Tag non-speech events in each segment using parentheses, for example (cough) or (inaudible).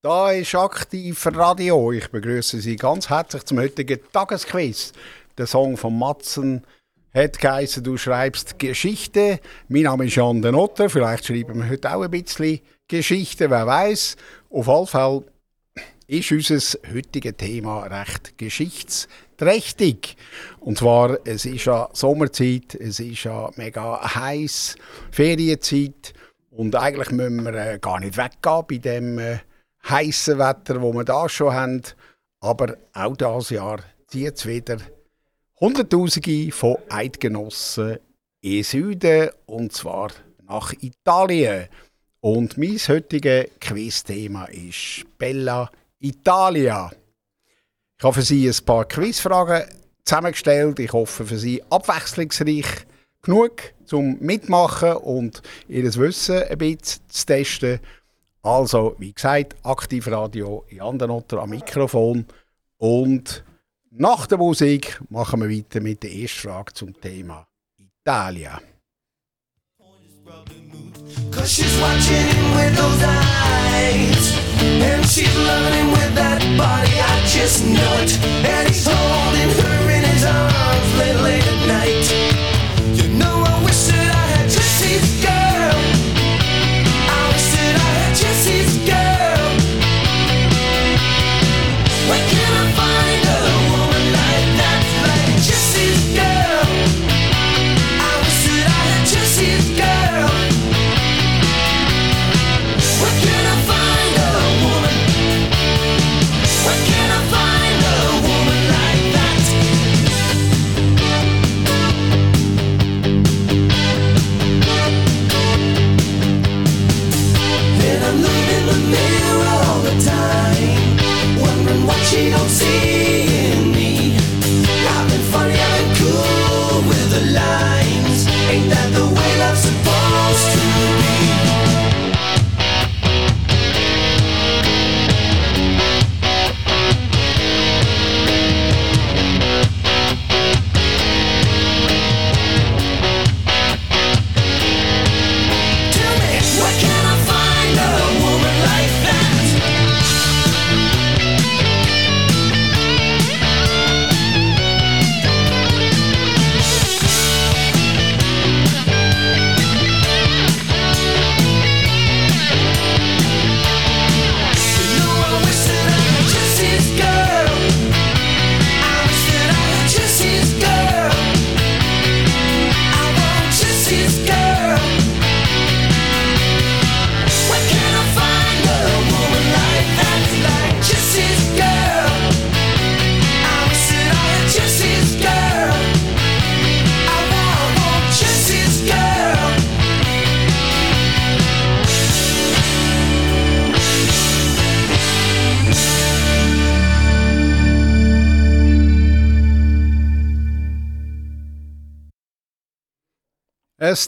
Da ist aktiv Radio. Ich begrüße Sie ganz herzlich zum heutigen Tagesquiz. Der Song von Matzen hat geheißen, du schreibst Geschichte. Mein Name ist Jan den Otter. Vielleicht schreiben wir heute auch ein bisschen Geschichte, wer weiß. Auf jeden Fall ist unser heutiges Thema recht geschichtsträchtig. Und zwar, es ist ja Sommerzeit, es ist ja mega heiß, Ferienzeit. Und eigentlich müssen wir äh, gar nicht weggehen bei dem äh, heißen Wetter, wo wir da schon haben. Aber auch dieses Jahr zieht es wieder Hunderttausende von Eidgenossen in Süden und zwar nach Italien. Und mein heutiges Quizthema ist Bella Italia. Ich habe für Sie ein paar Quizfragen zusammengestellt. Ich hoffe für Sie abwechslungsreich genug zum Mitmachen und Ihr Wissen ein bisschen zu testen. Also, wie gesagt, Aktivradio Jan Denotter am Mikrofon. Und nach der Musik machen wir weiter mit der ersten Frage zum Thema Italien. Cause she's watching him with those eyes And she's loving him with that body, I just know it And he's holding her in his arms late, late at night You know I wish that I had Jesse's girl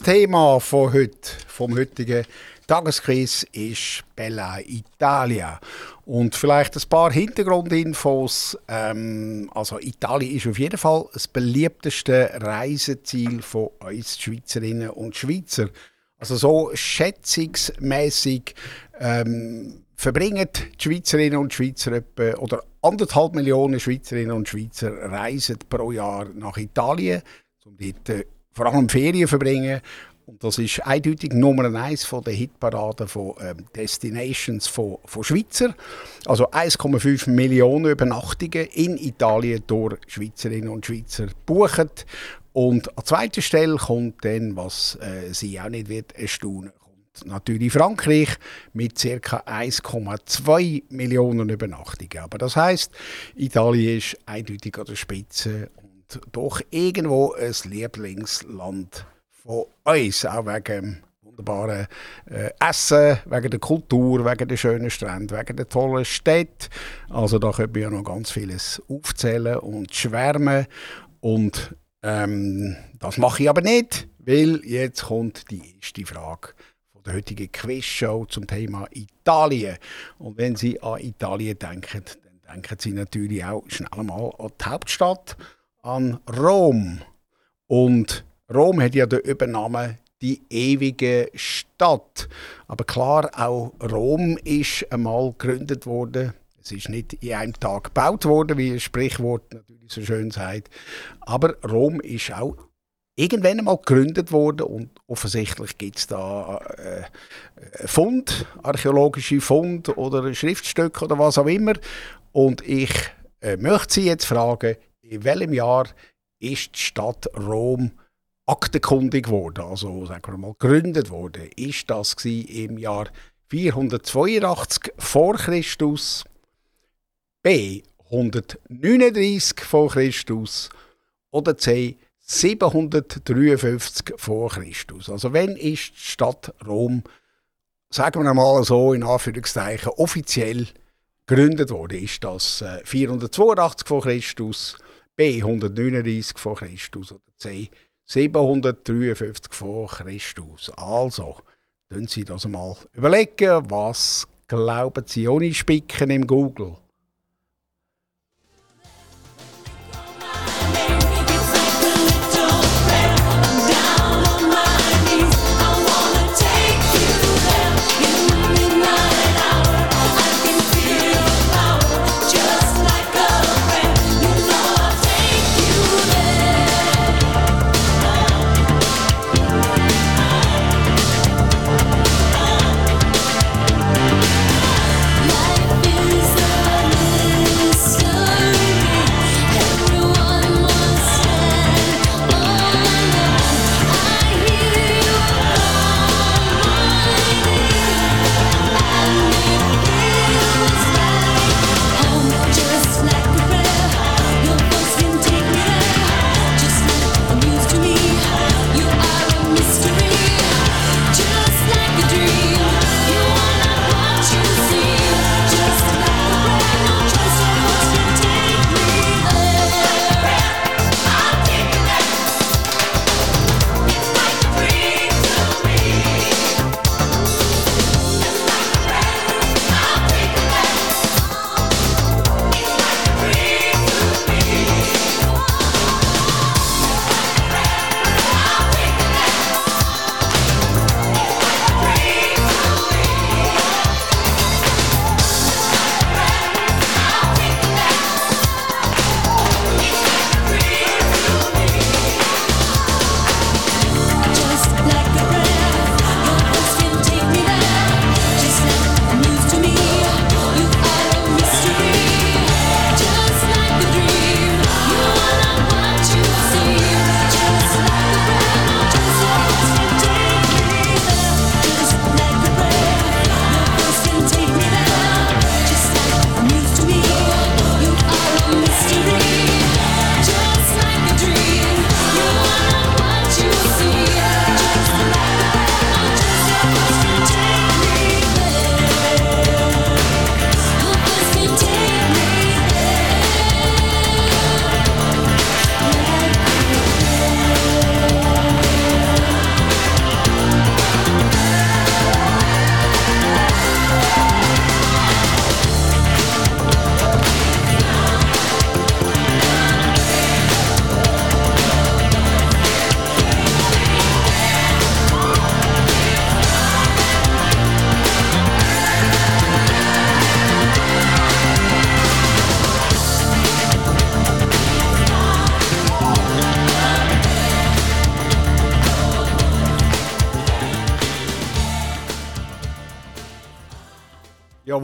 Das Thema von heute, vom heutigen Tagesquiz ist Bella Italia. Und vielleicht ein paar Hintergrundinfos. Ähm, also Italien ist auf jeden Fall das beliebteste Reiseziel von uns Schweizerinnen und Schweizer. Also so schätzungsmäßig ähm, verbringen die Schweizerinnen und Schweizer etwa, oder anderthalb Millionen Schweizerinnen und Schweizer reisen pro Jahr nach Italien, um dort äh, vor allem Ferien verbringen. Und das ist eindeutig Nummer eins von der Hitparaden von ähm, Destinations von, von Schweizer. Also 1,5 Millionen Übernachtungen in Italien durch Schweizerinnen und Schweizer buchen. Und an zweiter Stelle kommt dann, was äh, sie auch nicht wird erstaunen, kommt natürlich Frankreich mit ca. 1,2 Millionen Übernachtungen. Aber das heißt, Italien ist eindeutig an der Spitze doch irgendwo ein Lieblingsland von uns, auch wegen wunderbaren äh, Essen, wegen der Kultur, wegen der schönen Strände, wegen der tollen Städte. Also da könnte man ja noch ganz vieles aufzählen und schwärmen und ähm, das mache ich aber nicht, weil jetzt kommt die erste Frage von der heutigen Quizshow zum Thema Italien. Und wenn Sie an Italien denken, dann denken Sie natürlich auch schnell mal an die Hauptstadt an Rom. Und Rom hat ja den Übernamen die ewige Stadt. Aber klar, auch Rom ist einmal gegründet worden. Es ist nicht in einem Tag gebaut worden, wie ein Sprichwort natürlich so schön sagt. Aber Rom ist auch irgendwann einmal gegründet worden und offensichtlich gibt es da äh, Fund, archäologische Fund oder Schriftstücke oder was auch immer. Und ich äh, möchte Sie jetzt fragen, in welchem Jahr ist die Stadt Rom aktenkundig geworden, also sagen wir mal gegründet worden? Ist das im Jahr 482 vor Christus, B 139 vor Christus oder C 753 vor Christus. Also wenn ist die Stadt Rom, sagen wir mal so in Anführungszeichen, offiziell gegründet wurde, ist das 482 äh, vor Christus, B 139 vor Christus oder C 753 vor Christus. Also, können Sie das mal überlegen, was glauben Sie ohne Spicken im Google?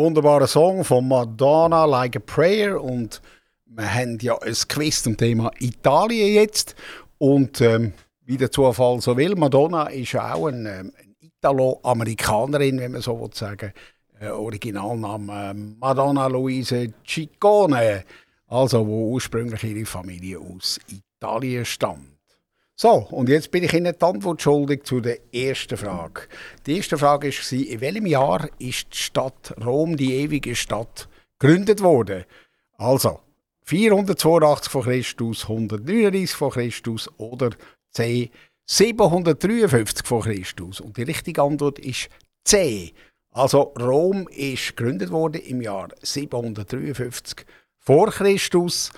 Wunderbarer Song von Madonna, Like a Prayer. Und wir haben ja ein Quiz zum Thema Italien jetzt. Und ähm, wie der Zufall so will, Madonna ist ja auch ein, ähm, Italo-Amerikanerin, wenn man so will sagen. Äh, Originalname äh, Madonna Luise Ciccone. Also, wo ursprünglich ihre Familie aus Italien stammt. So, und jetzt bin ich Ihnen die Antwort schuldig zu der ersten Frage. Die erste Frage war, in welchem Jahr ist die Stadt Rom, die ewige Stadt, gegründet worden? Also, 482 vor Christus, 139 vor Christus oder C 753 vor Christus. Und die richtige Antwort ist C. Also Rom ist gegründet worden im Jahr 753 vor Christus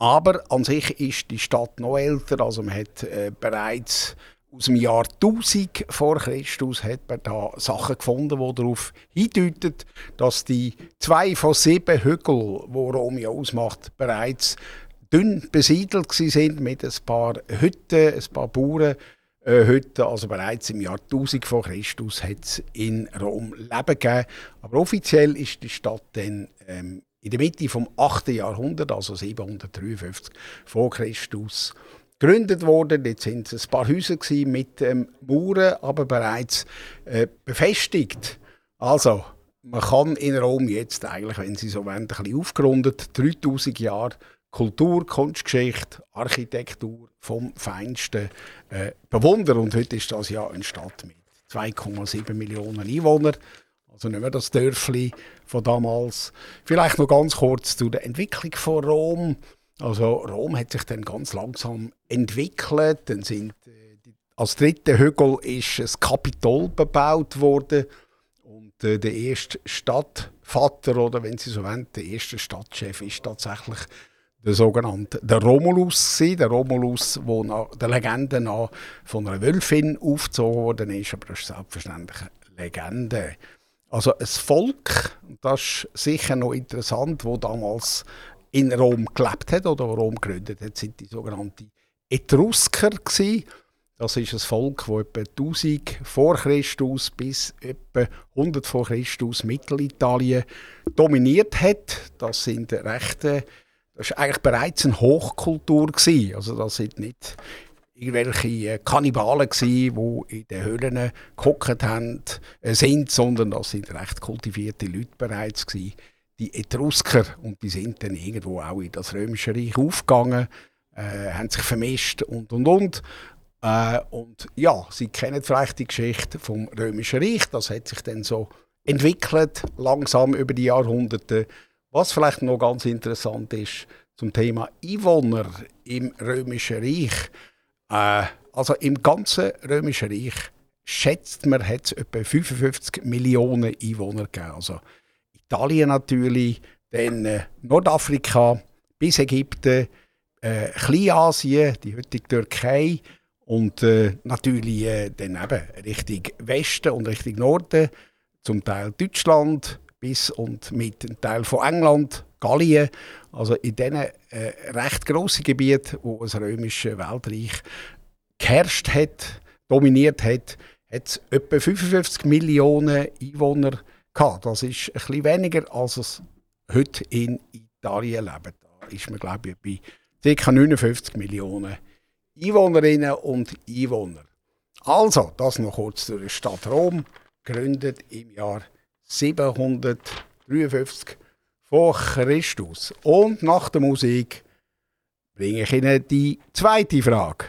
aber an sich ist die Stadt noch älter. Also man hat äh, bereits aus dem Jahr 1000 vor Christus hat man da Sachen gefunden, die darauf hindeuten, dass die zwei von sieben Hügeln, die Rom ja ausmacht, bereits dünn besiedelt sind mit ein paar Hütten, ein paar Bauern. Hütten, also bereits im Jahr 1000 vor Christus hat es in Rom Leben gegeben. Aber offiziell ist die Stadt dann ähm, in der Mitte vom 8. Jahrhundert, also 753 vor Christus, gegründet worden. Jetzt sind es ein paar Häuser mit ähm, Mauern, aber bereits äh, befestigt. Also, man kann in Rom jetzt eigentlich, wenn Sie so wollen, ein bisschen aufgerundet, 3000 Jahre Kultur, Kunstgeschichte, Architektur vom Feinsten äh, bewundern. Und heute ist das ja eine Stadt mit 2,7 Millionen Einwohnern. Also nicht mehr das Dörfli von damals. Vielleicht noch ganz kurz zu der Entwicklung von Rom. Also Rom hat sich dann ganz langsam entwickelt. Dann sind äh, als dritter Hügel ist das Kapitol bebaut worden und äh, der erste Stadtvater oder wenn Sie so wollen, der erste Stadtchef ist tatsächlich der sogenannte der Romulus gewesen. Der Romulus, der nach der Legende nach von einer Wölfin aufgezogen worden ist, aber das ist selbstverständlich eine Legende. Also ein Volk, das ist sicher noch interessant, wo damals in Rom gelebt hat oder Rom gegründet hat, sind die sogenannten Etrusker gewesen. Das ist ein Volk, das etwa 1000 vor Christus bis etwa 100 vor Christus Mittelitalien dominiert hat. Das sind rechte, das ist eigentlich bereits eine Hochkultur gewesen. Also das sind nicht irgendwelche Kannibalen gewesen, die in den Höhlen gehockt haben, äh, sind, sondern das sind recht kultivierte Leute bereits gewesen die Etrusker und die sind dann irgendwo auch in das Römische Reich aufgegangen, äh, haben sich vermischt und und und. Äh, und ja, Sie kennen vielleicht die Geschichte vom Römischen Reich. Das hat sich dann so entwickelt, langsam über die Jahrhunderte. Was vielleicht noch ganz interessant ist zum Thema Einwohner im Römischen Reich. Äh, also im ganzen Römischen Reich schätzt man, hat es etwa 55 Millionen Einwohner gegeben. Also Italien natürlich, dann äh, Nordafrika bis Ägypten, äh, Kleinasien, die heutige Türkei und äh, natürlich äh, dann eben Richtung Westen und Richtung Norden, zum Teil Deutschland bis und mit einem Teil von England, Gallien, also in diesen äh, recht grossen Gebieten, wo das römische Weltreich geherrscht hat, dominiert hat, hat es etwa 55 Millionen Einwohner gehabt. Das ist ein bisschen weniger, als es heute in Italien lebt. Da ist man, glaube ich, bei ca. 59 Millionen Einwohnerinnen und Einwohner. Also, das noch kurz zur Stadt Rom, gegründet im Jahr 753 vor Christus. Und nach der Musik bringe ich Ihnen die zweite Frage.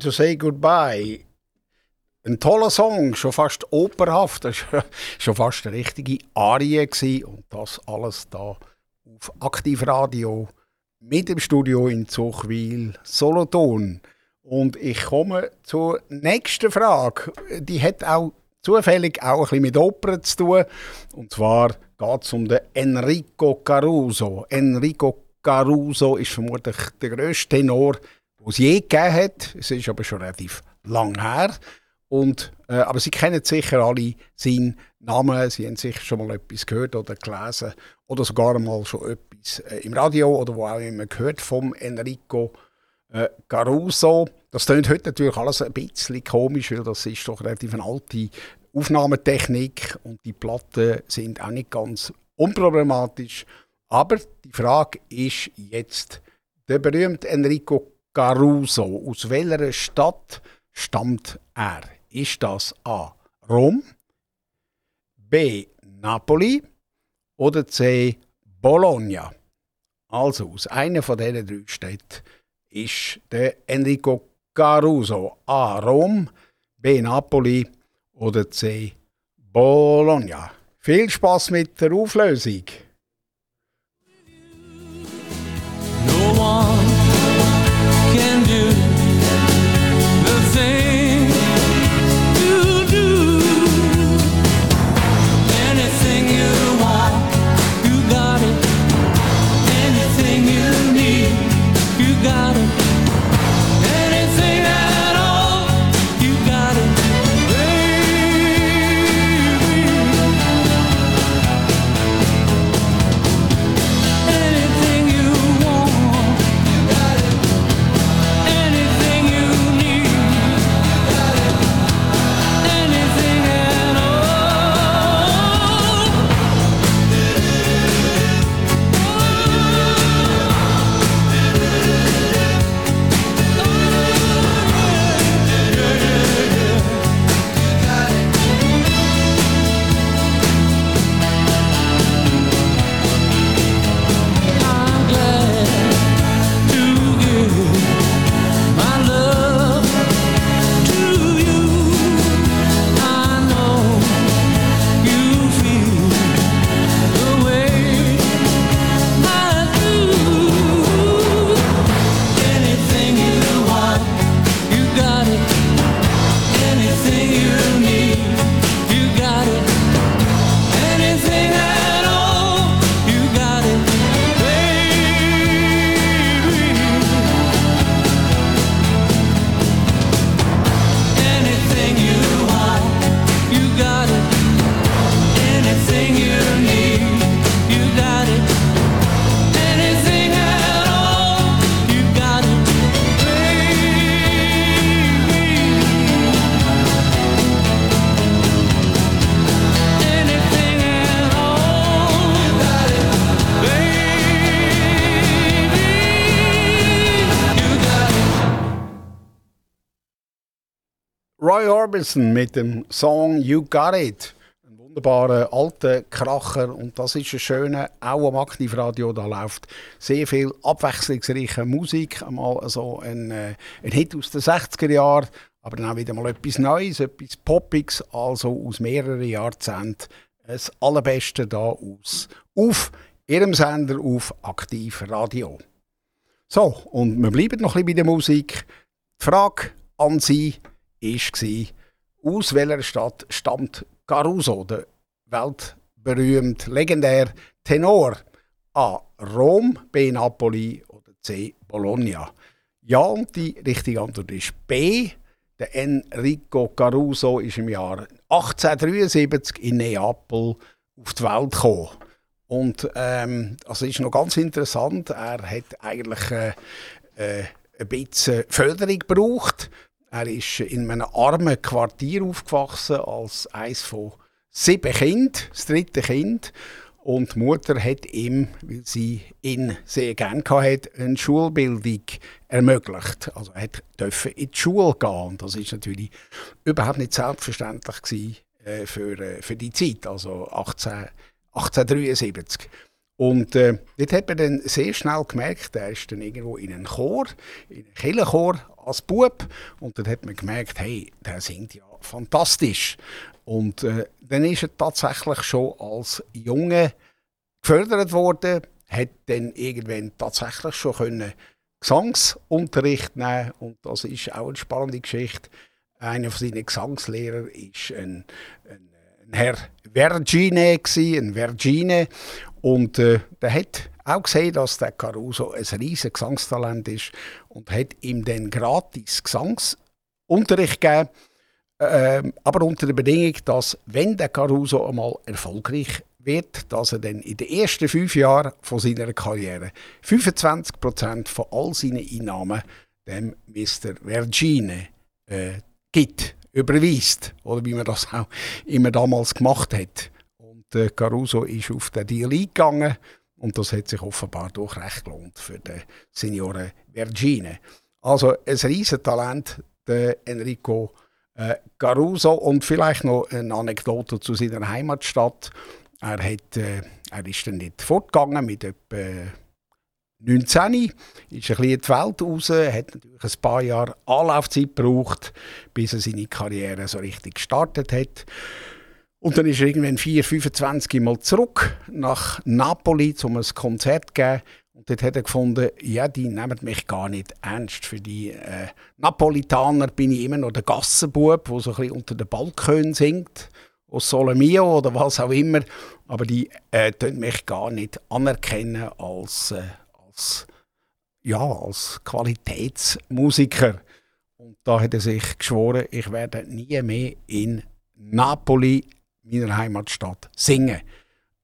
To Say Goodbye. Ein toller Song, schon fast operhaft. (laughs) Das war schon fast eine richtige Arie. Gewesen. Und das alles da auf Aktivradio mit dem Studio in Zuchwil, Solothurn. Und ich komme zur nächsten Frage. Die hat auch zufällig auch ein bisschen mit Oper zu tun. Und zwar geht es um den Enrico Caruso. Enrico Caruso ist vermutlich der grösste Tenor, den es je gegeben hat. Es ist aber schon relativ lang her. Und, äh, aber Sie kennen sicher alle seinen Namen. Sie haben sicher schon mal etwas gehört oder gelesen oder sogar mal schon etwas äh, im Radio oder wo auch immer gehört vom Enrico äh, Caruso. Das klingt heute natürlich alles ein bisschen komisch, weil das ist doch relativ eine alte Aufnahmetechnik und die Platten sind auch nicht ganz unproblematisch. Aber die Frage ist jetzt, der berühmte Enrico Caruso, aus welcher Stadt stammt er? Ist das A. Rom, B. Napoli oder C. Bologna? Also aus einer von diesen drei Städten ist der Enrico Caruso A. Rom, B. Napoli oder C. Bologna. Viel Spaß mit der Auflösung. No Orbison mit dem Song You Got It. Ein wunderbarer alter Kracher und das ist ein schöner, auch am Aktivradio, da läuft sehr viel abwechslungsreiche Musik. Einmal so ein, äh, ein Hit aus den 60er Jahren, aber dann auch wieder mal etwas Neues, etwas Poppiges, also aus mehreren Jahrzehnten. Das Allerbeste da aus auf Ihrem Sender auf Aktivradio. So, und wir bleiben noch ein bisschen bei der Musik. Die Frage an Sie war, aus welcher Stadt stammt Caruso, der weltberühmte, legendär Tenor? A. Rom, B. Napoli oder C. Bologna? Ja, und die richtige Antwort ist B. Der Enrico Caruso ist im Jahr 1873 in Neapel auf die Welt gekommen. Und ähm, also ist noch ganz interessant. Er hat eigentlich äh, äh, ein bisschen Förderung gebraucht. Er ist in einem armen Quartier aufgewachsen, als eines von sieben Kindern, das dritte Kind. Und die Mutter hat ihm, weil sie ihn sehr gerne hatte, eine Schulbildung ermöglicht. Also er durfte in die Schule gehen. Und das ist natürlich überhaupt nicht selbstverständlich gewesen, äh, für, äh, für die Zeit, also 18, 1873. Und äh, dort hat man dann sehr schnell gemerkt, er ist dann irgendwo in einen Chor, in einen Kirchenchor als Bub. Und dann hat man gemerkt, hey, der singt ja fantastisch. Und äh, dann ist er tatsächlich schon als Junge gefördert worden, hat dann irgendwann tatsächlich schon können Gesangsunterricht nehmen und das ist auch eine spannende Geschichte. Einer von seinen Gesangslehrer ist ein, ein, ein Herr Vergine, ein Vergine und äh, der hat auch gesehen, dass der Caruso ein riesiges Gesangstalent ist und hat ihm dann gratis Gesangsunterricht gegeben. Äh, aber unter der Bedingung, dass wenn der Caruso einmal erfolgreich wird, dass er dann in den ersten fünf Jahren von seiner Karriere 25% von all seinen Einnahmen dem Mr. Vergine äh, gibt, überweist. Oder wie man das auch immer damals gemacht hat. Und äh, Caruso ist auf den Deal eingegangen und das hat sich offenbar doch recht gelohnt für den Signore Vergine. Also ein riesen Talent, der Enrico äh, Caruso. Und vielleicht noch eine Anekdote zu seiner Heimatstadt. Er, hat, äh, er ist dann nicht fortgegangen mit etwa 19, ist ein bisschen in die Welt raus, hat natürlich ein paar Jahre Anlaufzeit gebraucht, bis er seine Karriere so richtig gestartet hat. Und dann ist er irgendwann 4, 25 Mal zurück nach Napoli, um ein Konzert zu geben. Und dort hat er gefunden, ja, die nehmen mich gar nicht ernst. Für die äh, Napolitaner bin ich immer noch der Gassenbub, der so ein bisschen unter den Balkon singt aus Solomio oder was auch immer, aber die äh, mich gar nicht anerkennen als, äh, als, ja, als Qualitätsmusiker. Und da hat er sich geschworen, ich werde nie mehr in Napoli, meiner Heimatstadt, singen.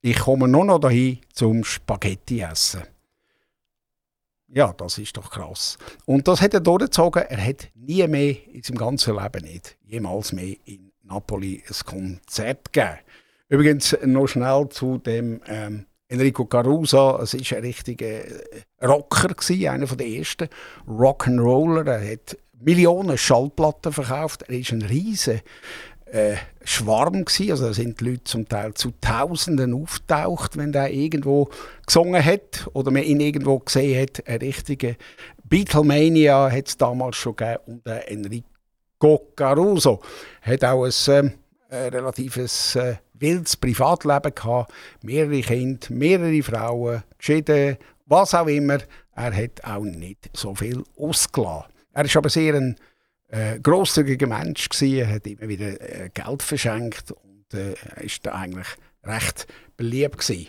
Ich komme nur noch dahin zum Spaghetti essen. Ja, das ist doch krass. Und das hat er durchgezogen. Er hat nie mehr in seinem ganzen Leben nicht, jemals mehr in Napoli ein Konzert gegeben. Übrigens noch schnell zu dem ähm, Enrico Caruso. Es war ein richtiger äh, Rocker, gewesen, einer der ersten Rock'n'Roller. Er hat Millionen Schallplatten verkauft. Er ist ein riesiger äh, Schwarm gewesen. Also da sind die Leute zum Teil zu Tausenden auftaucht, wenn der irgendwo gesungen hat oder man ihn irgendwo gesehen hat. Eine richtige Beatlemania hat es damals schon gegeben und äh, Enrico Caruso hat auch ein äh, relatives äh, wildes Privatleben gehabt, mehrere Kinder, mehrere Frauen, geschieden, was auch immer. Er hat auch nicht so viel ausgelassen. Er war aber sehr ein äh, grosszügiger Mensch gewesen, hat immer wieder äh, Geld verschenkt und äh, ist da eigentlich recht beliebt gewesen.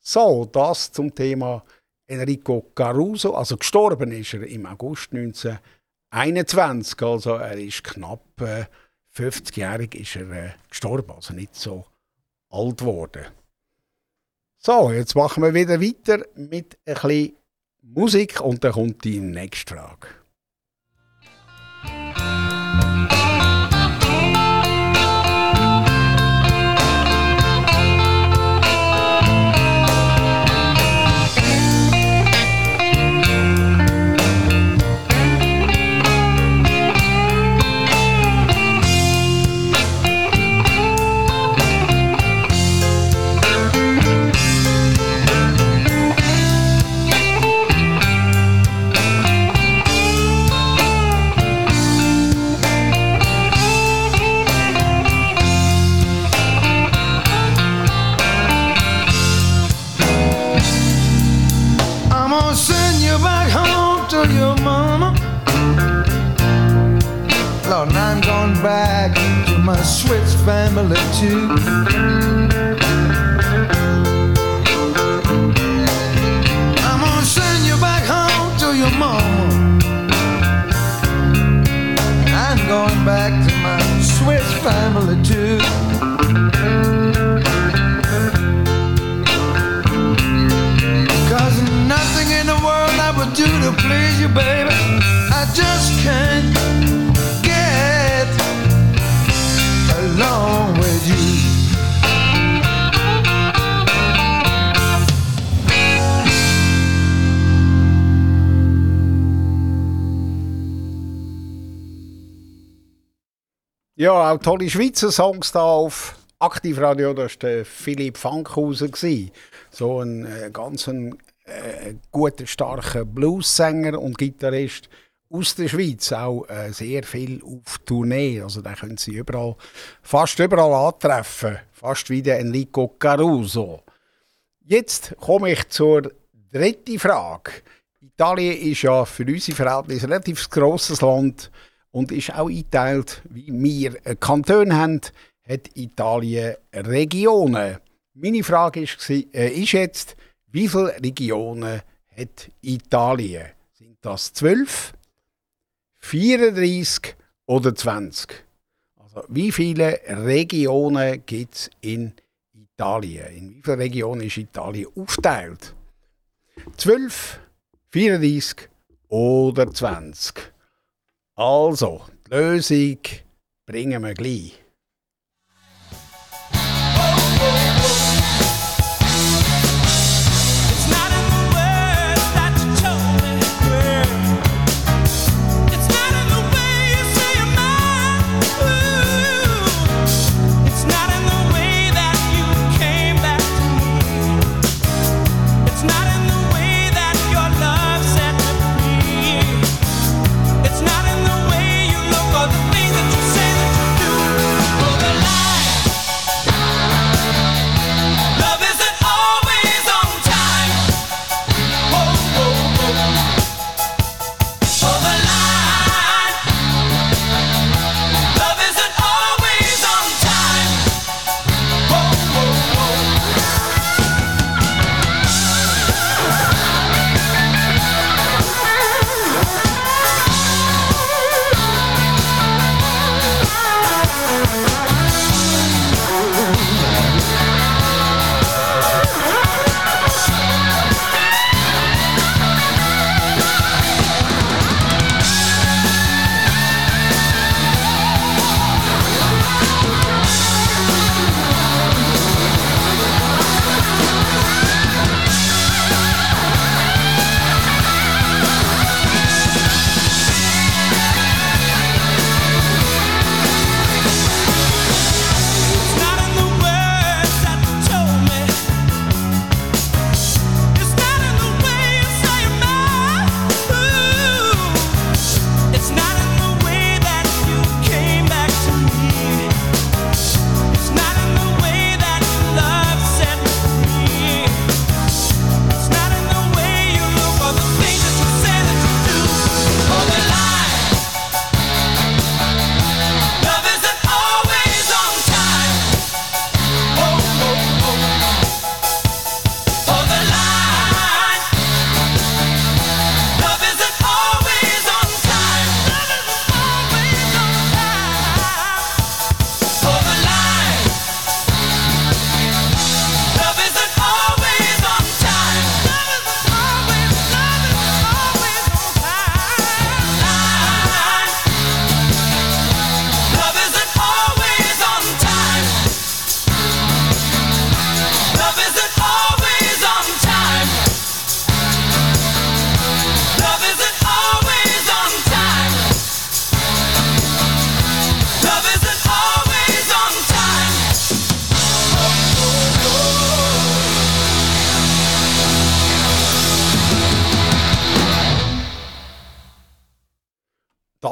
So, das zum Thema Enrico Caruso. Also gestorben ist er im August 19 21, also er ist knapp äh, 50-jährig ist er äh, gestorben, also nicht so alt geworden. So, jetzt machen wir wieder weiter mit ein bisschen Musik und dann kommt die nächste Frage. To my Swiss family too. Ja, auch tolle Schweizer Songs da auf Aktivradio, das war Philipp Fankhauser. So ein äh, ganz äh, guter, starker Blues-Sänger und Gitarrist. aus der Schweiz auch äh, sehr viel auf Tournee. Also da können Sie überall, fast überall antreffen. Fast wie der Enrico Caruso. Jetzt komme ich zur dritten Frage. Italien ist ja für unsere Verhältnisse ein relativ grosses Land und ist auch eingeteilt, wie wir Kantone haben, hat Italien Regionen. Meine Frage ist, äh, ist jetzt, wie viele Regionen hat Italien? Sind das 12, 34 oder 20? Also, wie viele Regionen gibt es in Italien? In wie viele Regionen ist Italien aufgeteilt? 12, 34 oder 20? Also, die Lösung bringen wir gleich.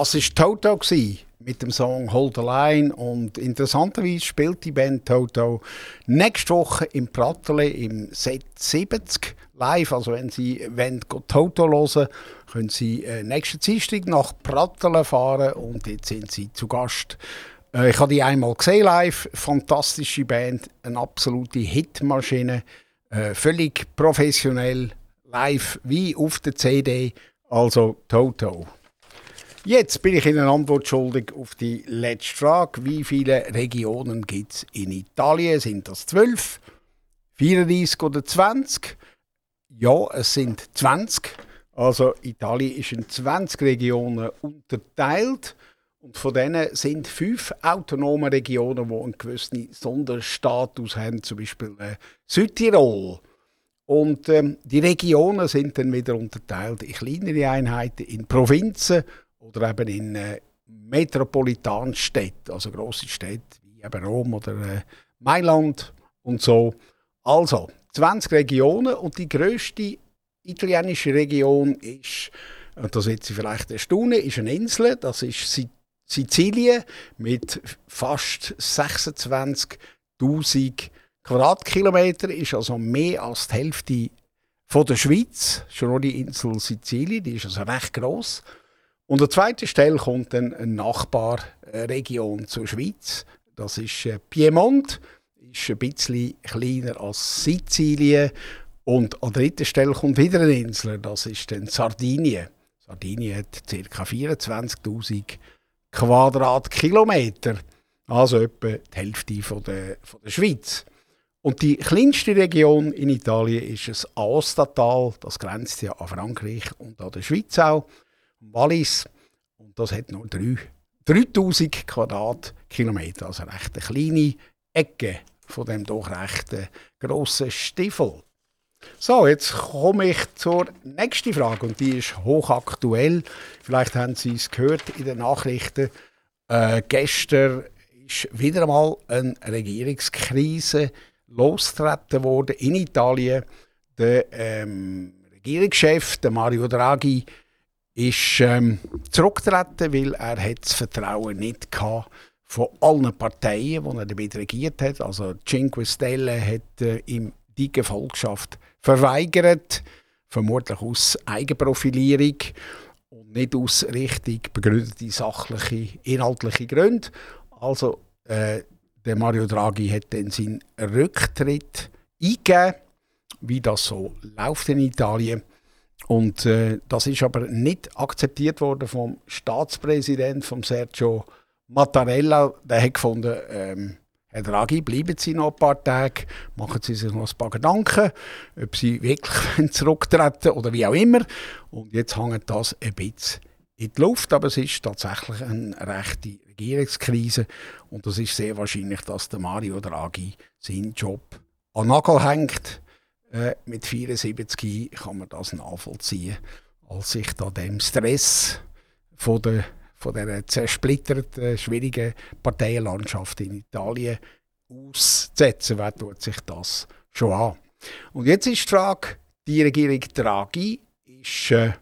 Das war Toto mit dem Song Hold the Line. Und interessanterweise spielt die Band Toto nächste Woche im Prattele im Set 70 live. Also wenn Sie wollen, Toto hören können Sie äh, nächsten Dienstag nach Prattele fahren und jetzt sind Sie zu Gast. Äh, ich habe die einmal gesehen live. Fantastische Band, eine absolute Hitmaschine. Äh, völlig professionell, live wie auf der CD. Also Toto. Jetzt bin ich Ihnen Antwort schuldig auf die letzte Frage. Wie viele Regionen gibt es in Italien? Sind das 12, 34 oder 20? Ja, es sind 20. Also Italien ist in 20 Regionen unterteilt. Und von denen sind fünf autonome Regionen, die einen gewissen Sonderstatus haben, zum Beispiel äh, Südtirol. Und ähm, die Regionen sind dann wieder unterteilt in kleinere Einheiten, in Provinzen oder eben in äh, Metropolitanstädten, also grosse Städte wie eben Rom oder äh, Mailand und so. Also 20 Regionen und die größte italienische Region ist und das wird Sie vielleicht erstaunen, ist eine Insel, das ist Sizilien mit fast 26'000 Quadratkilometer, ist also mehr als die Hälfte von der Schweiz, schon nur die Insel Sizilien, die ist also recht groß. Und an zweiter Stelle kommt dann eine Nachbarregion zur Schweiz. Das ist äh, Piemont, ist ein bisschen kleiner als Sizilien. Und an dritter Stelle kommt wieder eine Insel, das ist dann Sardinien. Sardinien hat ca. 24.000 Quadratkilometer, also etwa die Hälfte von der, von der Schweiz. Und die kleinste Region in Italien ist das Aostatal. Das grenzt ja an Frankreich und an der Schweiz auch. Wallis. Und das hat nur 3, 3000 Quadratkilometer. Also eine recht kleine Ecke von dem doch recht grossen Stiefel. So, jetzt komme ich zur nächsten Frage und die ist hochaktuell. Vielleicht haben Sie es gehört in den Nachrichten. Äh, gestern ist wieder einmal eine Regierungskrise losgetreten worden in Italien. Der ähm, Regierungschef, der Mario Draghi, ist ähm, zurückgetreten, weil er hat das Vertrauen nicht hatte von allen Parteien, die er damit regiert hat. Also Cinque Stelle hat äh, ihm die Gefolgschaft verweigert, vermutlich aus Eigenprofilierung und nicht aus richtig begründeten sachliche, inhaltliche Gründen. Also äh, der Mario Draghi hat dann seinen Rücktritt eingegeben, wie das so läuft in Italien. Und äh, das ist aber nicht akzeptiert worden vom Staatspräsident, von Sergio Mattarella. Der hat gefunden, ähm, Herr Draghi, bleiben Sie noch ein paar Tage, machen Sie sich noch ein paar Gedanken, ob Sie wirklich (laughs) zurücktreten oder wie auch immer. Und jetzt hängt das ein bisschen in die Luft, aber es ist tatsächlich eine rechte Regierungskrise und es ist sehr wahrscheinlich, dass der Mario Draghi seinen Job an Nagel hängt. Äh, mit 74 kann man das nachvollziehen, als sich da dem Stress von der von der zersplitterten, schwierigen Parteienlandschaft in Italien auszusetzen. Wer tut sich das schon an? Und jetzt ist die Frage, die Regierung Draghi ist äh,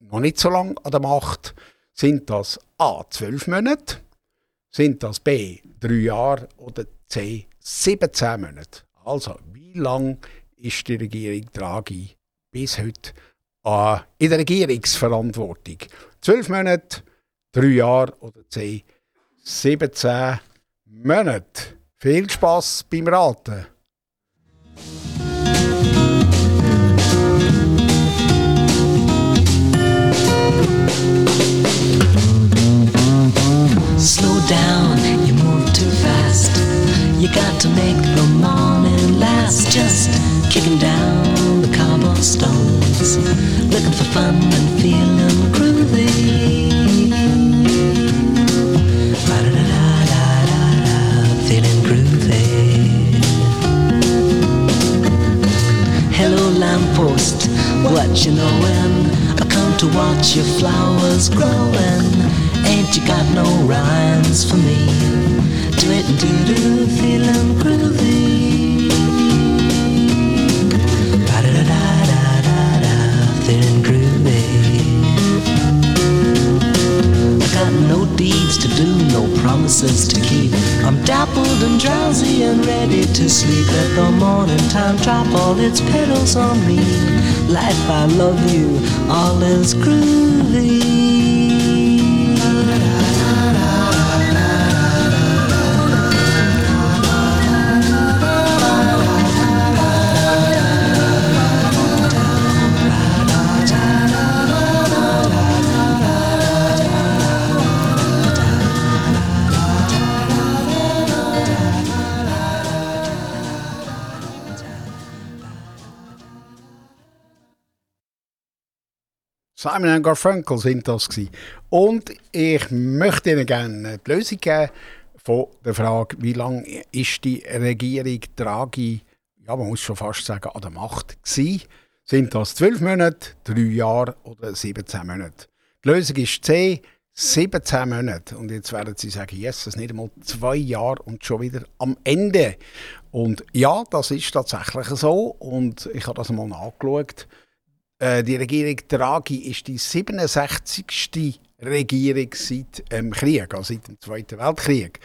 noch nicht so lange an der Macht. Sind das A. 12 Monate? Sind das B. 3 Jahre? Oder C. 17 Monate? Also, wie lange ist die Regierung Draghi bis heute in der Regierungsverantwortung? 12 Monate, 3 Jahre oder 10, 17 Monate. Viel Spaß beim Raten! Slow down, you move too fast. You got to make the morning Just kicking down the cobblestones, looking for fun and feeling groovy. Feeling groovy. Hello, lamppost, what you knowin'? I come to watch your flowers growin'. Ain't you got no rhymes for me? Do it do do, feeling groovy. To do, no promises to keep. I'm dappled and drowsy and ready to sleep. Let the morning time drop all its petals on me. Life, I love you, all is groovy. Simon Garfunkel sind das gewesen. Und ich möchte Ihnen gerne die Lösung geben von der Frage, wie lange ist die Regierung Draghi, ja man muss schon fast sagen, an der Macht gewesen. Sind das 12 Monate, 3 Jahre oder 17 Monate? Die Lösung ist C, 17 Monate. Und jetzt werden Sie sagen, yes, das nicht einmal zwei Jahre und schon wieder am Ende. Und ja, das ist tatsächlich so. Und ich habe das mal nachgeschaut die Regierung Draghi ist die 67. Regierung seit dem Krieg, also seit dem Zweiten Weltkrieg.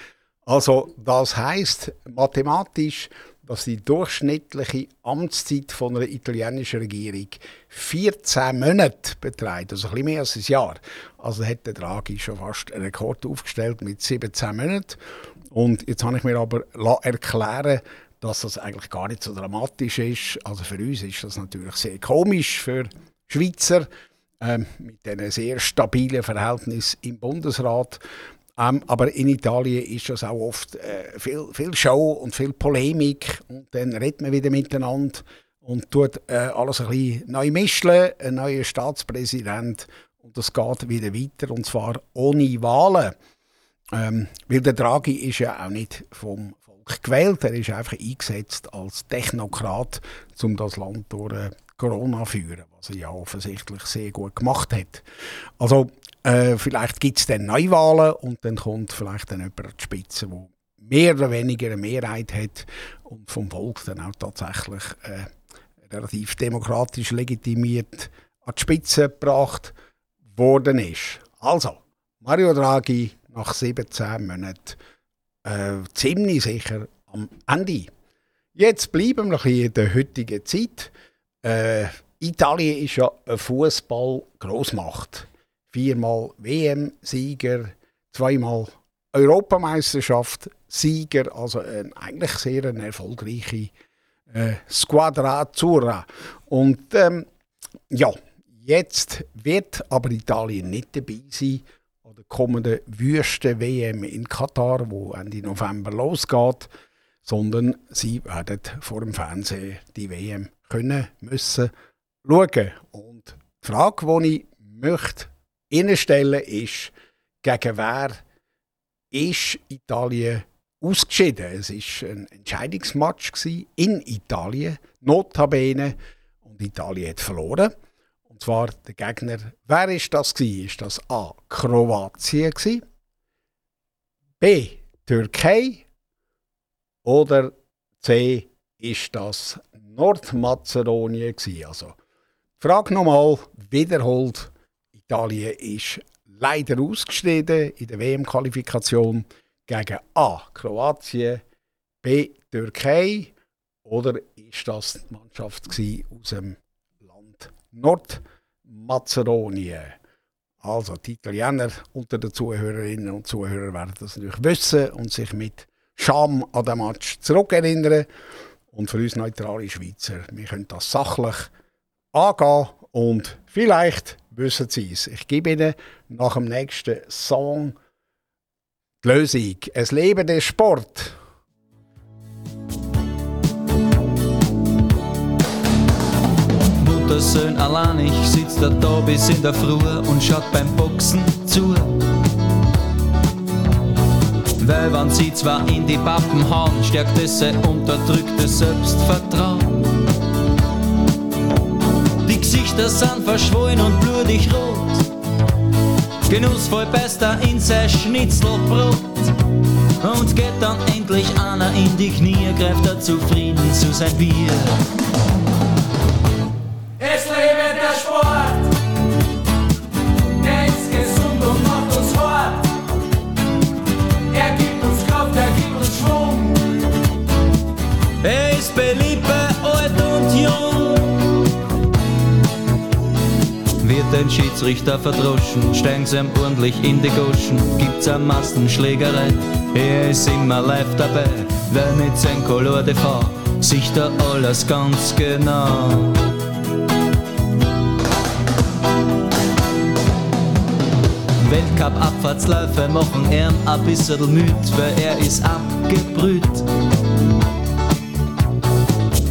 Also das heißt mathematisch, dass die durchschnittliche Amtszeit von einer italienischen Regierung 14 Monate beträgt, also ein bisschen mehr als ein Jahr. Also hat der Draghi schon fast einen Rekord aufgestellt mit 17 Monaten. Und jetzt habe ich mir aber erklären dass das eigentlich gar nicht so dramatisch ist. Also für uns ist das natürlich sehr komisch, für Schweizer ähm, mit einem sehr stabilen Verhältnis im Bundesrat. Ähm, aber in Italien ist das auch oft äh, viel, viel Show und viel Polemik und dann redet man wieder miteinander und tut äh, alles ein bisschen neu mischen, ein neuer Staatspräsident und das geht wieder weiter und zwar ohne Wahlen. Ähm, weil der Draghi ist ja auch nicht vom Volk gewählt, er ist einfach eingesetzt als Technokrat, um das Land durch äh, Corona zu führen, was er ja offensichtlich sehr gut gemacht hat. Also äh, vielleicht gibt es dann Neuwahlen und dann kommt vielleicht dann jemand an die Spitze, der mehr oder weniger eine Mehrheit hat und vom Volk dann auch tatsächlich äh, relativ demokratisch legitimiert an die Spitze gebracht worden ist. Also, Mario Draghi nach 17 Monaten äh, ziemlich sicher am Ende. Jetzt bleiben wir noch in der heutigen Zeit. Äh, Italien ist ja eine Fußball-Großmacht. Viermal WM-Sieger, zweimal Europameisterschaft Sieger, also ein, eigentlich sehr eine erfolgreiche äh, Squadra Azzurra. Und ähm, ja, jetzt wird aber Italien nicht dabei sein der kommenden Wüste-WM in Katar, wo Ende November losgeht, sondern sie werden vor dem Fernsehen die WM können müssen schauen. Und die Frage, die ich möchte Ihnen stellen ist, gegen wer ist Italien ausgeschieden? Es war ein Entscheidungsmatch in Italien, notabene, und Italien hat verloren. Zwar der Gegner, wer ist das gewesen? Ist das A. Kroatien gewesen? B. Türkei? Oder C. Ist das Nordmazedonien gewesen? Also, Frage nochmal, wiederholt. Italien ist leider ausgeschieden in der WM-Qualifikation gegen A. Kroatien, B. Türkei oder ist das die Mannschaft aus dem Land Nordmazedonien? Also die Italiener unter den Zuhörerinnen und Zuhörern werden das natürlich wissen und sich mit Scham an den Match zurückerinnern. Und für uns neutrale Schweizer, wir können das sachlich angehen und vielleicht wissen Sie es. Ich gebe Ihnen nach dem nächsten Song die Lösung. Es lebe der Sport. Muttersöhn allein, ich sitz da, da bis in der Früh und schaut beim Boxen zu. Weil wenn sie zwar in die Pappen hauen, stärkt es sein unterdrücktes Selbstvertrauen. Die Gesichter sind verschwollen und blutig rot. Genussvoll bester in sein Schnitzelbrot. Und geht dann endlich einer in die Knie, greift er zufrieden zu sein Bier. Ein Schiedsrichter verdroschen, steigen sie ihm ordentlich in die Goschen, gibt's eine Massenschlägerei. Er ist immer live dabei, wer mit sein Color de V, sieht da alles ganz genau. Weltcup-Abfahrtsläufe machen ihn ein bisschen müd, weil er ist abgebrüht.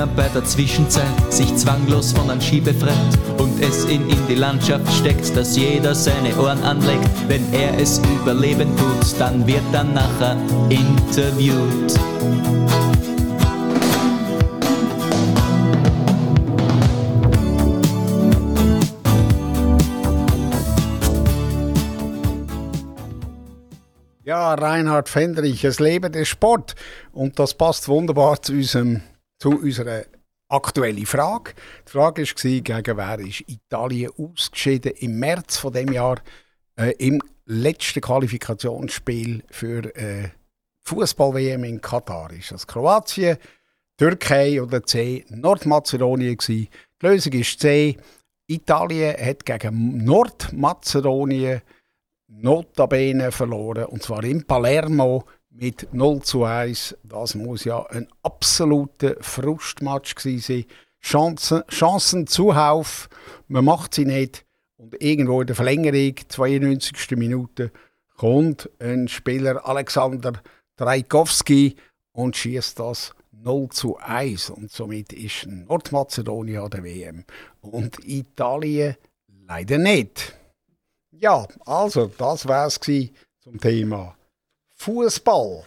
Einer bei der Zwischenzeit sich zwanglos von einem Ski befreit und es ihn in die Landschaft steckt, dass jeder seine Ohren anlegt, wenn er es überleben tut, dann wird er nachher interviewt. Ja, Reinhard Fendrich, es lebe der Sport. Und das passt wunderbar zu, unserem, zu unserer aktuellen Frage. Die Frage war, gegen wer ist Italien ausgeschieden im März von dem Jahr äh, im letzten Qualifikationsspiel für äh, Fußball-WM in Katar. Ist das Kroatien, Türkei oder C Nordmazedonien gewesen? Die Lösung ist C. Italien hat gegen Nordmazedonien notabene verloren. Und zwar in Palermo mit 0 zu 1. Das muss ja ein absoluter Frustmatch gewesen sein. Chancen, Chancen zuhauf, man macht sie nicht. Und irgendwo in der Verlängerung, 92. Minute, kommt ein Spieler Alexander Trajkowski und schießt das 0 zu 1. Und somit ist Nordmazedonien an der WM. Und Italien leider nicht. Ja, also, das war es zum Thema Fußball.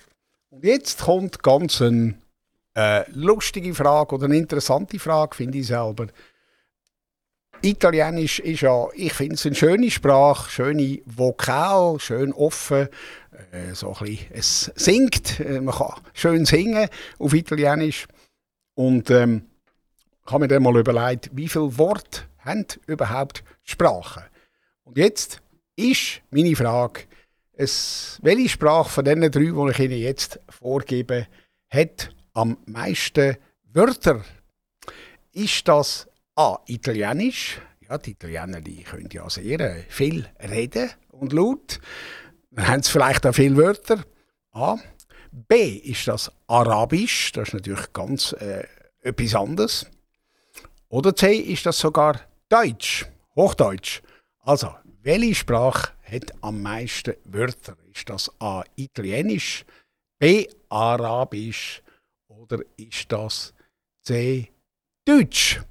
Und jetzt kommt ganz eine äh, lustige Frage oder eine interessante Frage, finde ich selber. Italienisch ist ja, ich finde es eine schöne Sprache, schöne Vokal, schön offen, äh, so ein bisschen, es singt, äh, man kann schön singen auf Italienisch. Und ähm, ich habe mir dann mal überlegt, wie viele Worte haben überhaupt Sprachen? Und jetzt ist meine Frage, es, welche Sprache von diesen drei, die ich Ihnen jetzt vorgebe, hat am meisten Wörter? Ist das A. Italienisch? Ja, die Italiener die können ja sehr viel reden und laut. Dann haben sie vielleicht auch viele Wörter. A. B. Ist das Arabisch? Das ist natürlich ganz äh, etwas anderes. Oder C. Ist das sogar Deutsch? Hochdeutsch. Also, welche Sprache hat am meisten Wörter? Ist das A. Italienisch, B. Arabisch oder ist das C. Deutsch?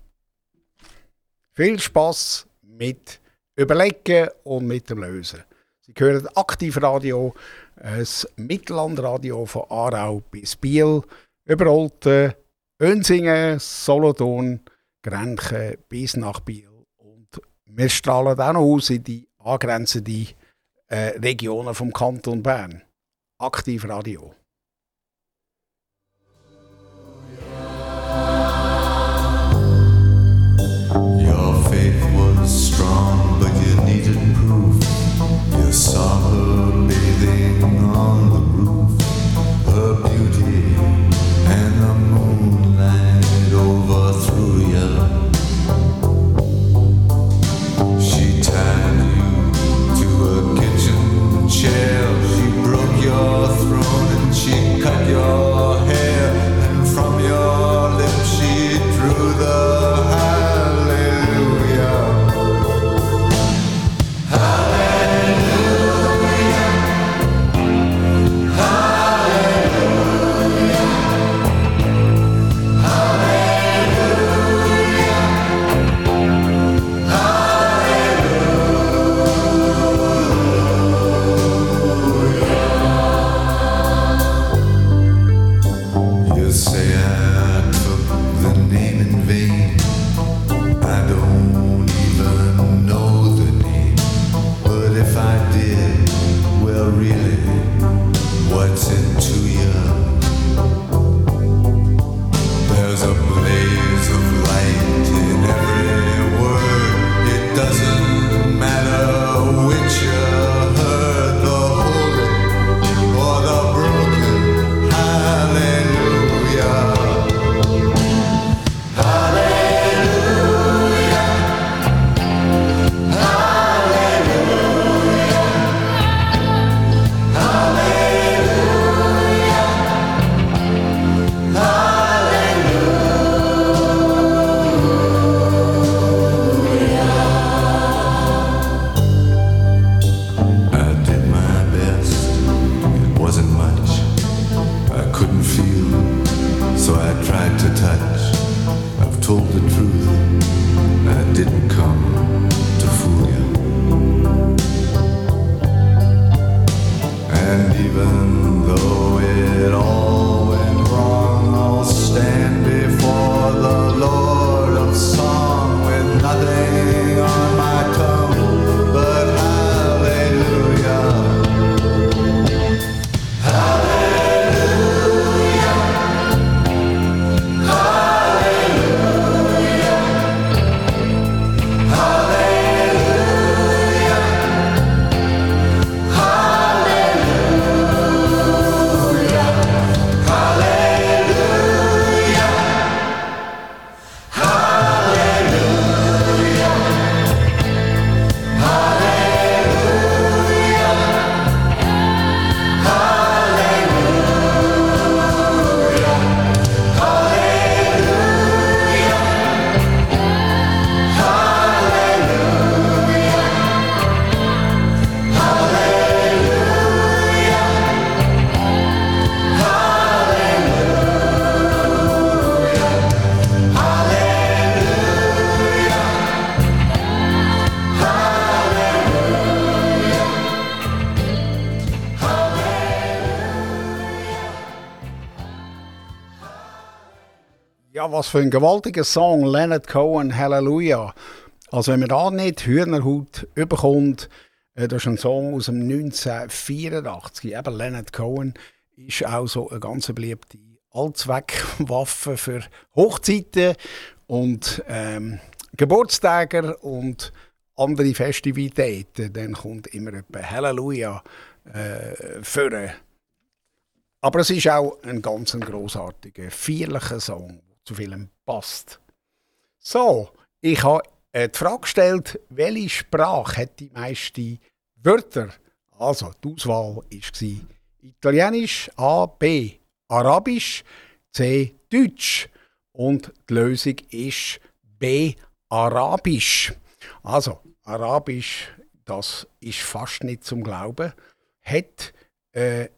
Viel Spaß mit Überlegen und mit dem Lösen. Sie hören Aktivradio, das Mittellandradio von Aarau bis Biel, über Olten, Önsingen, Solothurn, Grenchen bis nach Biel wir strahlen auch noch aus in die angrenzenden äh, Regionen vom Kanton Bern. Aktiv Radio. Was für ein gewaltiger Song, Leonard Cohen, Halleluja. Also wenn man da nicht Hühnerhaut überkommt, äh, das ist ein Song aus dem 1984. Eben Leonard Cohen ist auch so eine ganz beliebte Allzweckwaffe für Hochzeiten und ähm, Geburtstage und andere Festivitäten. Dann kommt immer etwa Halleluja äh, für. Aber es ist auch ein ganz großartiger, feierlicher Song, zu vielem passt. So, ich habe äh, die Frage gestellt, welche Sprache hat die meisten Wörter? Also, die Auswahl war Italienisch, A, B, Arabisch, C, Deutsch. Und die Lösung ist B, Arabisch. Also, Arabisch, das ist fast nicht zum Glauben, hat äh,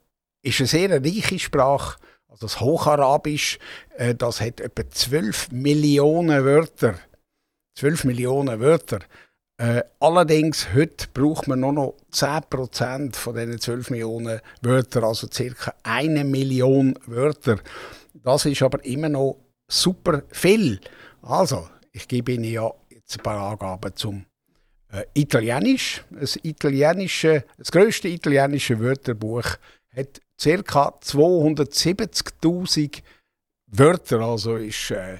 ist eine sehr reiche Sprache. Also das Hocharabisch, äh, das hat etwa 12 Millionen Wörter. 12 Millionen Wörter. Äh, allerdings, heute braucht man nur noch 10% von diesen 12 Millionen Wörtern, also ca. eine Million Wörter. Das ist aber immer noch super viel. Also, ich gebe Ihnen ja jetzt ein paar Angaben zum äh, Italienisch. Das, italienische, das grösste italienische Wörterbuch hat ca. 270.000 Wörter, also ist äh,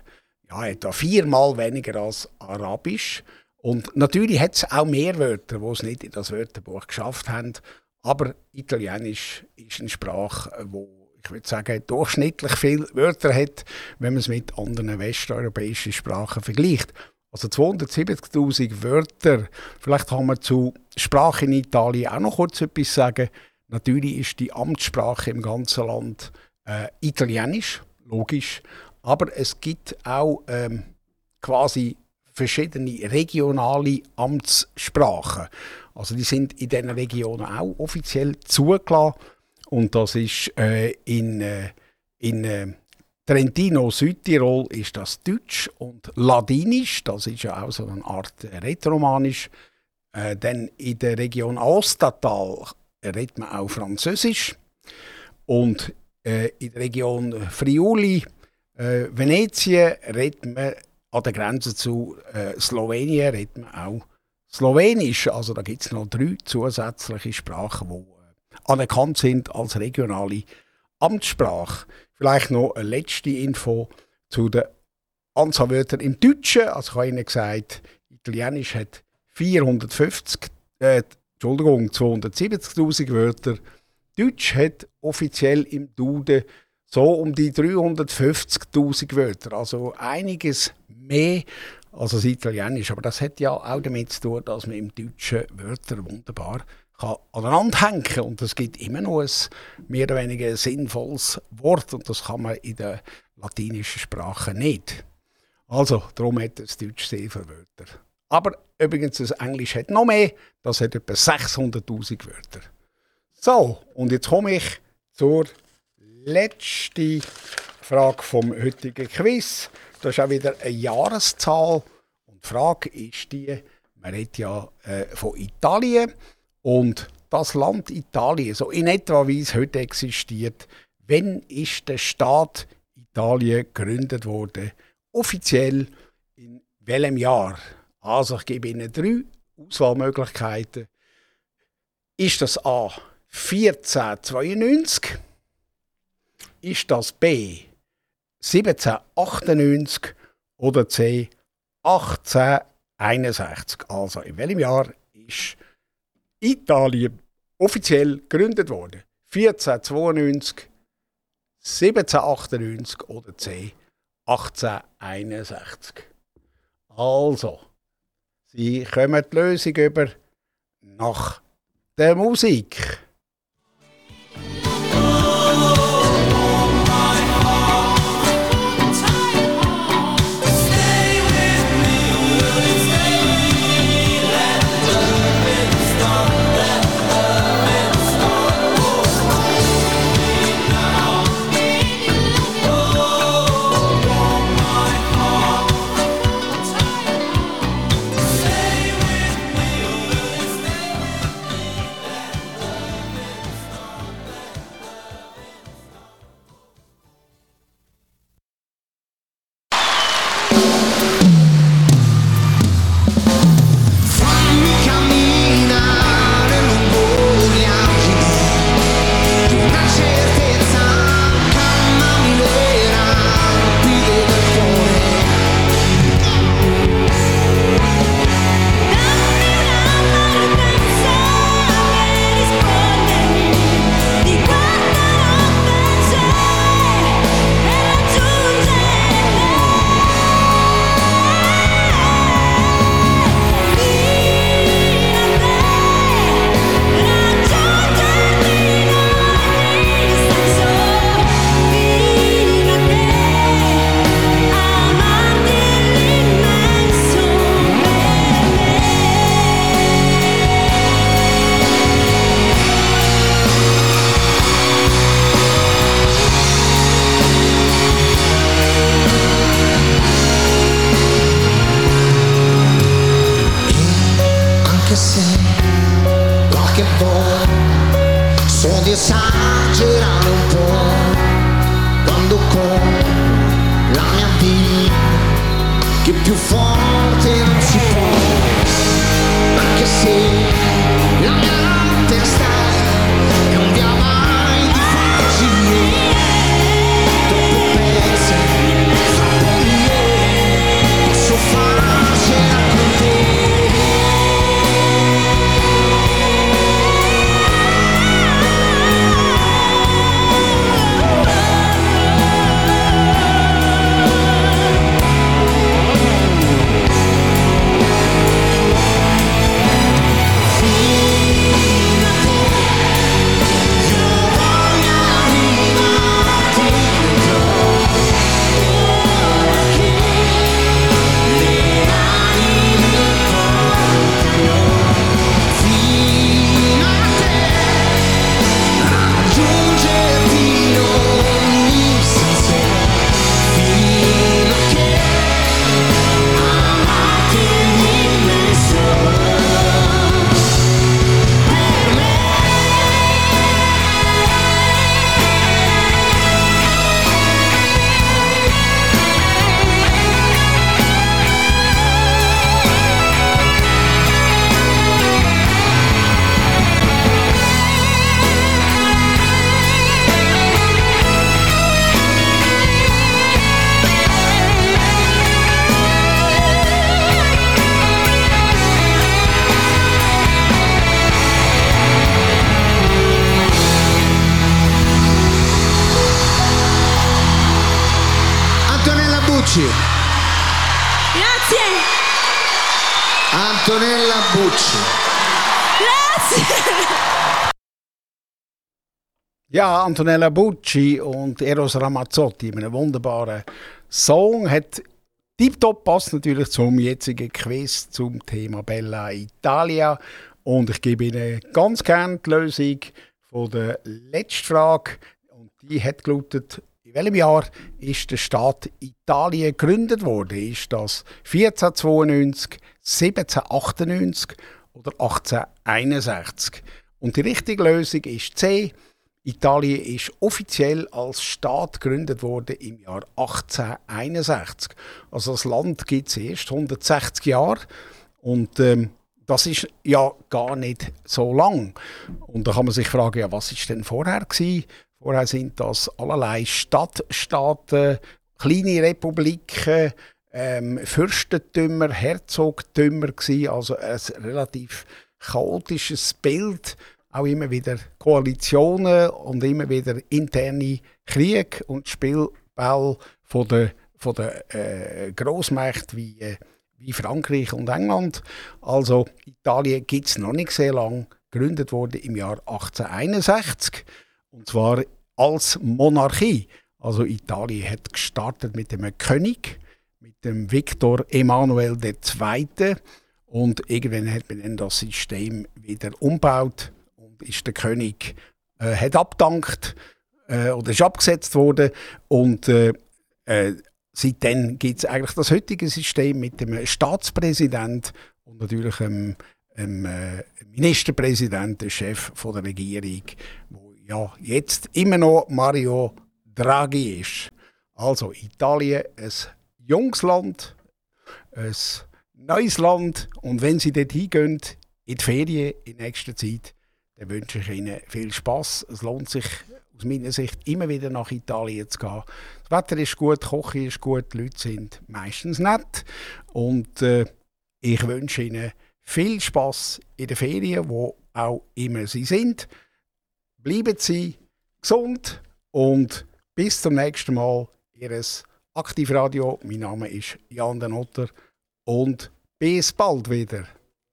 ja, etwa viermal weniger als Arabisch. Und natürlich hat es auch mehr Wörter, die es nicht in das Wörterbuch geschafft haben. Aber Italienisch ist eine Sprache, wo ich würde sagen, durchschnittlich viele Wörter hat, wenn man es mit anderen westeuropäischen Sprachen vergleicht. Also 270.000 Wörter. Vielleicht kann man zu Sprache in Italien auch noch kurz etwas sagen. Natürlich ist die Amtssprache im ganzen Land äh, Italienisch, logisch. Aber es gibt auch ähm, quasi verschiedene regionale Amtssprachen. Also die sind in diesen Regionen auch offiziell zugelassen. Und das ist äh, in, äh, in äh, Trentino, Südtirol ist das Deutsch und Ladinisch, das ist ja auch so eine Art Rätoromanisch. Äh, dann in der Region Ostatal redet man auch Französisch. Und äh, in der Region Friuli, äh, Venetien, redet man an der Grenze zu äh, Slowenien redet man auch Slowenisch. Also da gibt es noch drei zusätzliche Sprachen, die äh, anerkannt sind als regionale Amtssprache. Vielleicht noch eine letzte Info zu den Anzahlwörtern im Deutschen. Also ich habe Ihnen gesagt, Italienisch hat 450, äh, Entschuldigung, 270.000 Wörter. Deutsch hat offiziell im Duden so um die 350.000 Wörter. Also einiges mehr als das Italienisch. Aber das hat ja auch damit zu tun, dass man im Deutschen Wörter wunderbar aneinander hängen. Und es gibt immer noch ein mehr oder weniger sinnvolles Wort. Und das kann man in der latinischen Sprache nicht. Also, darum hat das Deutsch sehr viele Wörter. Aber übrigens, das Englisch hat noch mehr. Das hat etwa 600.000 Wörter. So, und jetzt komme ich zur letzten Frage vom heutigen Quiz. Das ist auch wieder eine Jahreszahl. Und die Frage ist die, man redet ja äh, von Italien. Und das Land Italien, so in etwa wie es heute existiert, wenn ist der Staat Italien gegründet worden? Offiziell in welchem Jahr? Also ich gebe Ihnen drei Auswahlmöglichkeiten. Ist das A 1492? Ist das B 1798 oder C 1861? Also in welchem Jahr ist Italien offiziell gegründet worden? 1492, 1798 oder C 1861? Also, Sie kommen die Lösung über nach der Musik. Ja, Antonella Bucci und Eros Ramazzotti mit einem wunderbaren Song hat tiptop passt natürlich zum jetzigen Quiz zum Thema Bella Italia und ich gebe Ihnen ganz gerne die Lösung von der letzten Frage und die hat gelautet in welchem Jahr ist der Staat Italien gegründet worden? Ist das 1492, 1798 oder 1861? Und die richtige Lösung ist C. Italien ist offiziell als Staat gegründet worden im Jahr 1861. Also das Land gibt es erst 160 Jahre und ähm, das ist ja gar nicht so lang. Und da kann man sich fragen, ja, was ist denn vorher gewesen? Vorher sind das allerlei Stadtstaaten, kleine Republiken, ähm, Fürstentümer, Herzogtümer gewesen, also ein relativ chaotisches Bild, auch immer wieder Koalitionen und immer wieder interne Krieg und Spielball von der, von der äh, Großmächte wie, äh, wie Frankreich und England. Also Italien gibt es noch nicht sehr lang, gegründet wurde im Jahr 1861 und zwar als Monarchie. Also Italien hat gestartet mit einem König, mit dem Viktor Emanuel II. Und irgendwann hat man dann das System wieder umgebaut ist der König äh, hat abdankt äh, oder ist abgesetzt worden und äh, äh, seitdem gibt es eigentlich das heutige System mit dem Staatspräsident und natürlich dem, dem äh, Ministerpräsident, der Chef von der Regierung, wo ja jetzt immer noch Mario Draghi ist. Also Italien, ein junges Land, ein neues Land und wenn Sie dort hingehen, in die Ferien in nächster Zeit, dann wünsche ich Ihnen viel Spaß. Es lohnt sich aus meiner Sicht immer wieder nach Italien zu gehen. Das Wetter ist gut, Küche ist gut, die Leute sind meistens nett und äh, ich wünsche Ihnen viel Spaß in den Ferien, wo auch immer Sie sind. Bleiben Sie gesund und bis zum nächsten Mal. Ihres Aktivradio. Mein Name ist Jan Den Otter und bis bald wieder.